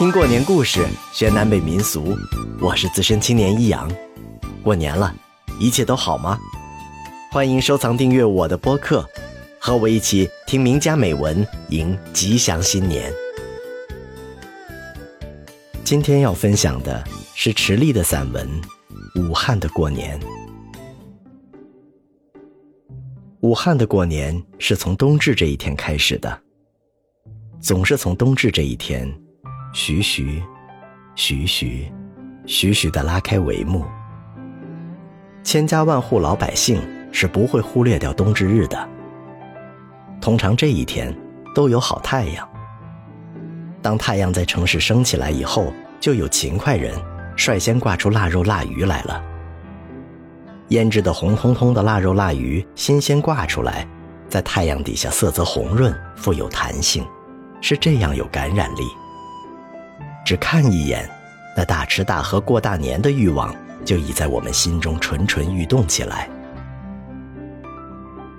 听过年故事，学南北民俗。我是资深青年一阳。过年了，一切都好吗？欢迎收藏订阅我的播客，和我一起听名家美文，迎吉祥新年。今天要分享的是池莉的散文《武汉的过年》。武汉的过年是从冬至这一天开始的，总是从冬至这一天，徐徐、徐徐、徐徐的拉开帷幕。千家万户老百姓是不会忽略掉冬至日的。通常这一天都有好太阳。当太阳在城市升起来以后，就有勤快人率先挂出腊肉腊鱼来了。腌制的红彤彤的腊肉腊鱼，新鲜挂出来，在太阳底下色泽红润，富有弹性，是这样有感染力。只看一眼，那大吃大喝过大年的欲望就已在我们心中蠢蠢欲动起来。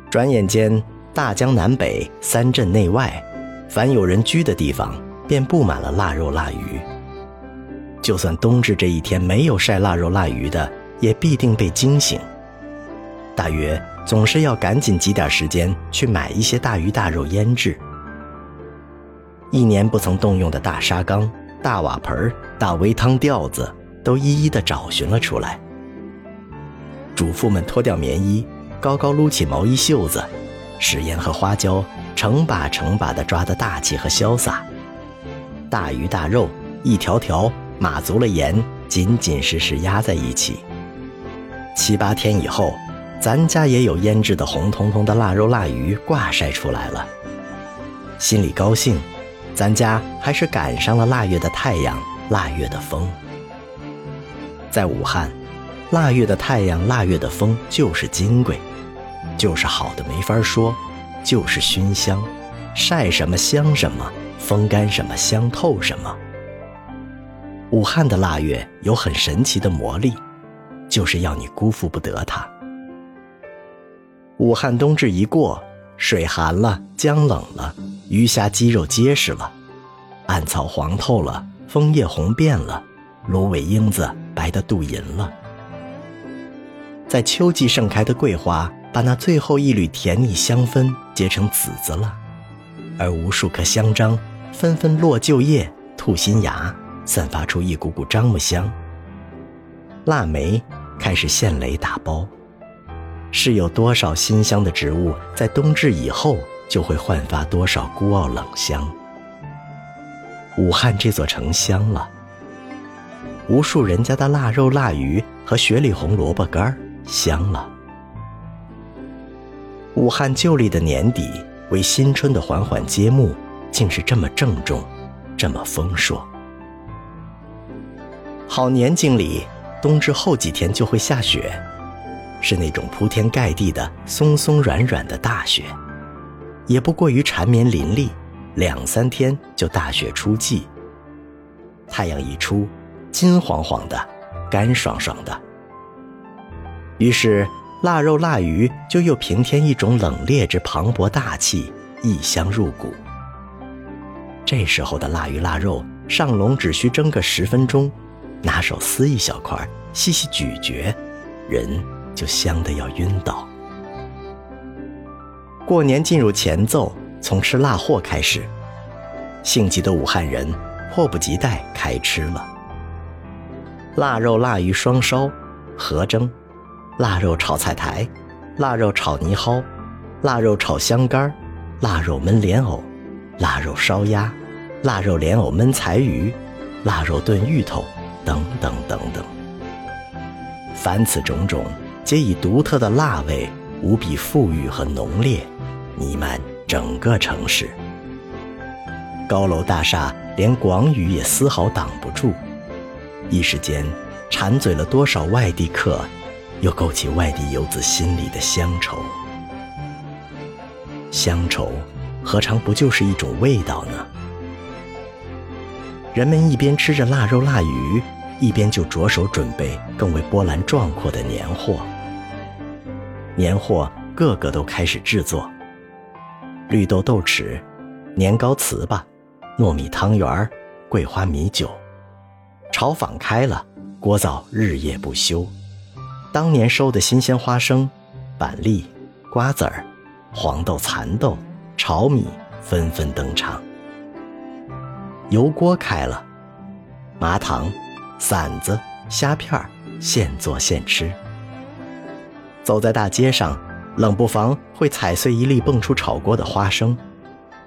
转眼间，大江南北、三镇内外，凡有人居的地方，便布满了腊肉腊鱼。就算冬至这一天没有晒腊肉腊鱼的，也必定被惊醒。大约总是要赶紧挤点时间去买一些大鱼大肉腌制。一年不曾动用的大砂缸、大瓦盆、大煨汤吊子，都一一的找寻了出来。主妇们脱掉棉衣，高高撸起毛衣袖子，食盐和花椒成把成把的抓得大气和潇洒。大鱼大肉一条条码足了盐，紧紧实实压在一起。七八天以后，咱家也有腌制的红彤彤的腊肉腊鱼挂晒出来了。心里高兴，咱家还是赶上了腊月的太阳，腊月的风。在武汉，腊月的太阳，腊月的风就是金贵，就是好的没法说，就是熏香，晒什么香什么，风干什么香透什么。武汉的腊月有很神奇的魔力。就是要你辜负不得它。武汉冬至一过，水寒了，江冷了，鱼虾肌肉结实了，岸草黄透了，枫叶红遍了，芦苇英子白得镀银了。在秋季盛开的桂花，把那最后一缕甜腻香氛结成籽子了，而无数棵香樟纷纷落旧叶、吐新芽，散发出一股股樟木香。腊梅。开始现蕾打包，是有多少新香的植物在冬至以后就会焕发多少孤傲冷香？武汉这座城香了，无数人家的腊肉腊鱼和雪里红萝卜干香了。武汉旧历的年底为新春的缓缓揭幕，竟是这么郑重，这么丰硕。好年景里。冬至后几天就会下雪，是那种铺天盖地的松松软软的大雪，也不过于缠绵淋漓，两三天就大雪初霁。太阳一出，金黄黄的，干爽爽的。于是腊肉腊鱼就又平添一种冷冽之磅礴大气，异香入骨。这时候的腊鱼腊肉上笼只需蒸个十分钟。拿手撕一小块，细细咀嚼，人就香的要晕倒。过年进入前奏，从吃腊货开始，性急的武汉人迫不及待开吃了。腊肉腊鱼双烧，合蒸；腊肉炒菜苔，腊肉炒泥蒿，腊肉炒香干腊肉焖莲藕，腊肉烧鸭，腊肉莲藕焖柴鱼，腊肉炖芋头。等等等等，凡此种种，皆以独特的辣味，无比馥郁和浓烈，弥漫整个城市。高楼大厦连广宇也丝毫挡不住，一时间，馋嘴了多少外地客，又勾起外地游子心里的乡愁。乡愁，何尝不就是一种味道呢？人们一边吃着腊肉腊鱼，一边就着手准备更为波澜壮阔的年货。年货个个都开始制作：绿豆豆豉、年糕糍粑、糯米汤圆、桂花米酒。炒坊开了，锅灶日夜不休。当年收的新鲜花生、板栗、瓜子儿、黄豆、蚕豆、炒米纷纷登场。油锅开了，麻糖、馓子、虾片儿现做现吃。走在大街上，冷不防会踩碎一粒蹦出炒锅的花生，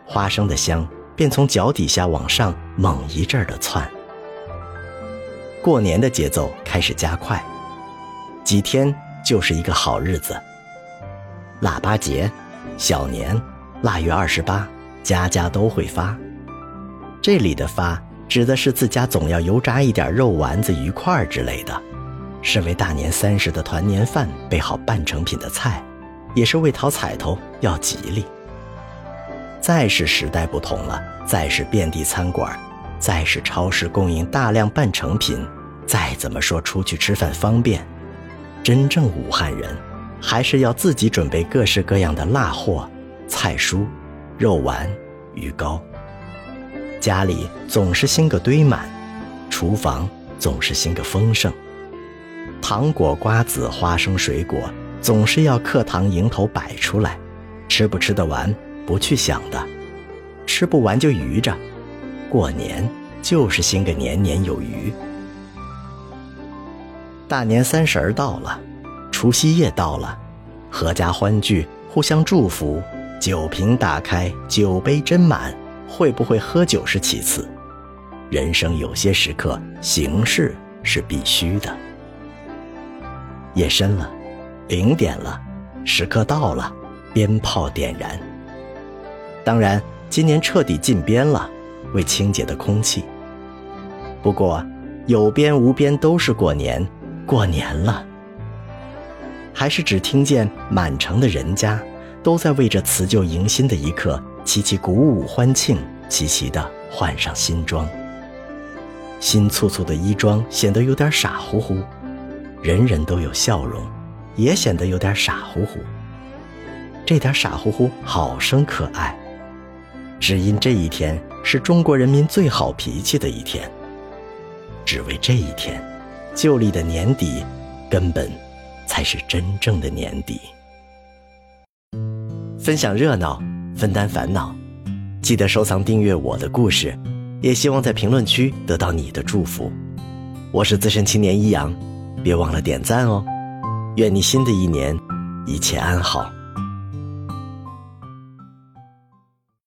花生的香便从脚底下往上猛一阵儿的窜。过年的节奏开始加快，几天就是一个好日子。腊八节、小年、腊月二十八，家家都会发。这里的发指的是自家总要油炸一点肉丸子、鱼块之类的，是为大年三十的团年饭备好半成品的菜，也是为讨彩头要吉利。再是时代不同了，再是遍地餐馆。再是超市供应大量半成品，再怎么说出去吃饭方便，真正武汉人还是要自己准备各式各样的辣货、菜蔬、肉丸、鱼糕。家里总是新个堆满，厨房总是新个丰盛，糖果、瓜子、花生、水果总是要课堂迎头摆出来，吃不吃得完不去想的，吃不完就余着。过年就是兴个年年有余。大年三十儿到了，除夕夜到了，阖家欢聚，互相祝福，酒瓶打开，酒杯斟满，会不会喝酒是其次。人生有些时刻，形式是必须的。夜深了，零点了，时刻到了，鞭炮点燃。当然，今年彻底禁鞭了。为清洁的空气。不过，有边无边都是过年，过年了。还是只听见满城的人家都在为这辞旧迎新的一刻齐齐鼓舞欢庆，齐齐的换上新装。新簇簇的衣装显得有点傻乎乎，人人都有笑容，也显得有点傻乎乎。这点傻乎乎好生可爱，只因这一天。是中国人民最好脾气的一天。只为这一天，旧历的年底，根本才是真正的年底。分享热闹，分担烦恼，记得收藏订阅我的故事，也希望在评论区得到你的祝福。我是资深青年一阳，别忘了点赞哦。愿你新的一年一切安好。